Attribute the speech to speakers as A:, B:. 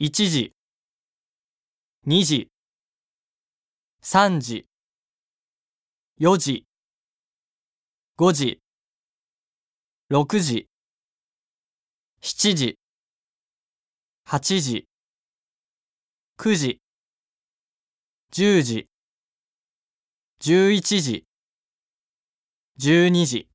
A: 1時、2時、3時、4時、5時、6時、7時、8時、9時、10時、11時、12時。